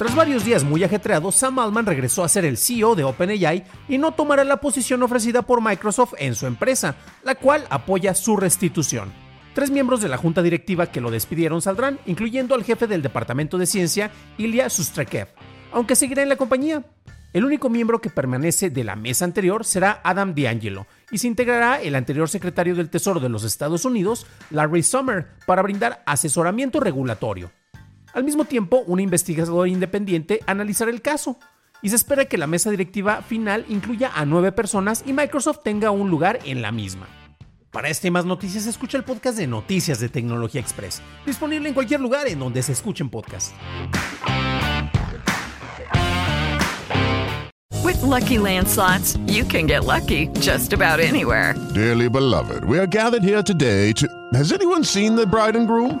Tras varios días muy ajetreados, Sam Altman regresó a ser el CEO de OpenAI y no tomará la posición ofrecida por Microsoft en su empresa, la cual apoya su restitución. Tres miembros de la junta directiva que lo despidieron saldrán, incluyendo al jefe del departamento de ciencia, Ilya Sustrakev, aunque seguirá en la compañía. El único miembro que permanece de la mesa anterior será Adam D'Angelo y se integrará el anterior secretario del Tesoro de los Estados Unidos, Larry Summer, para brindar asesoramiento regulatorio. Al mismo tiempo, un investigador independiente analizará el caso y se espera que la mesa directiva final incluya a nueve personas y Microsoft tenga un lugar en la misma. Para este y más noticias, escucha el podcast de Noticias de Tecnología Express, disponible en cualquier lugar en donde se escuchen podcasts. With lucky landslots, you can get lucky just about anywhere. Dearly beloved, we are gathered here today to. Has anyone seen the bride and groom?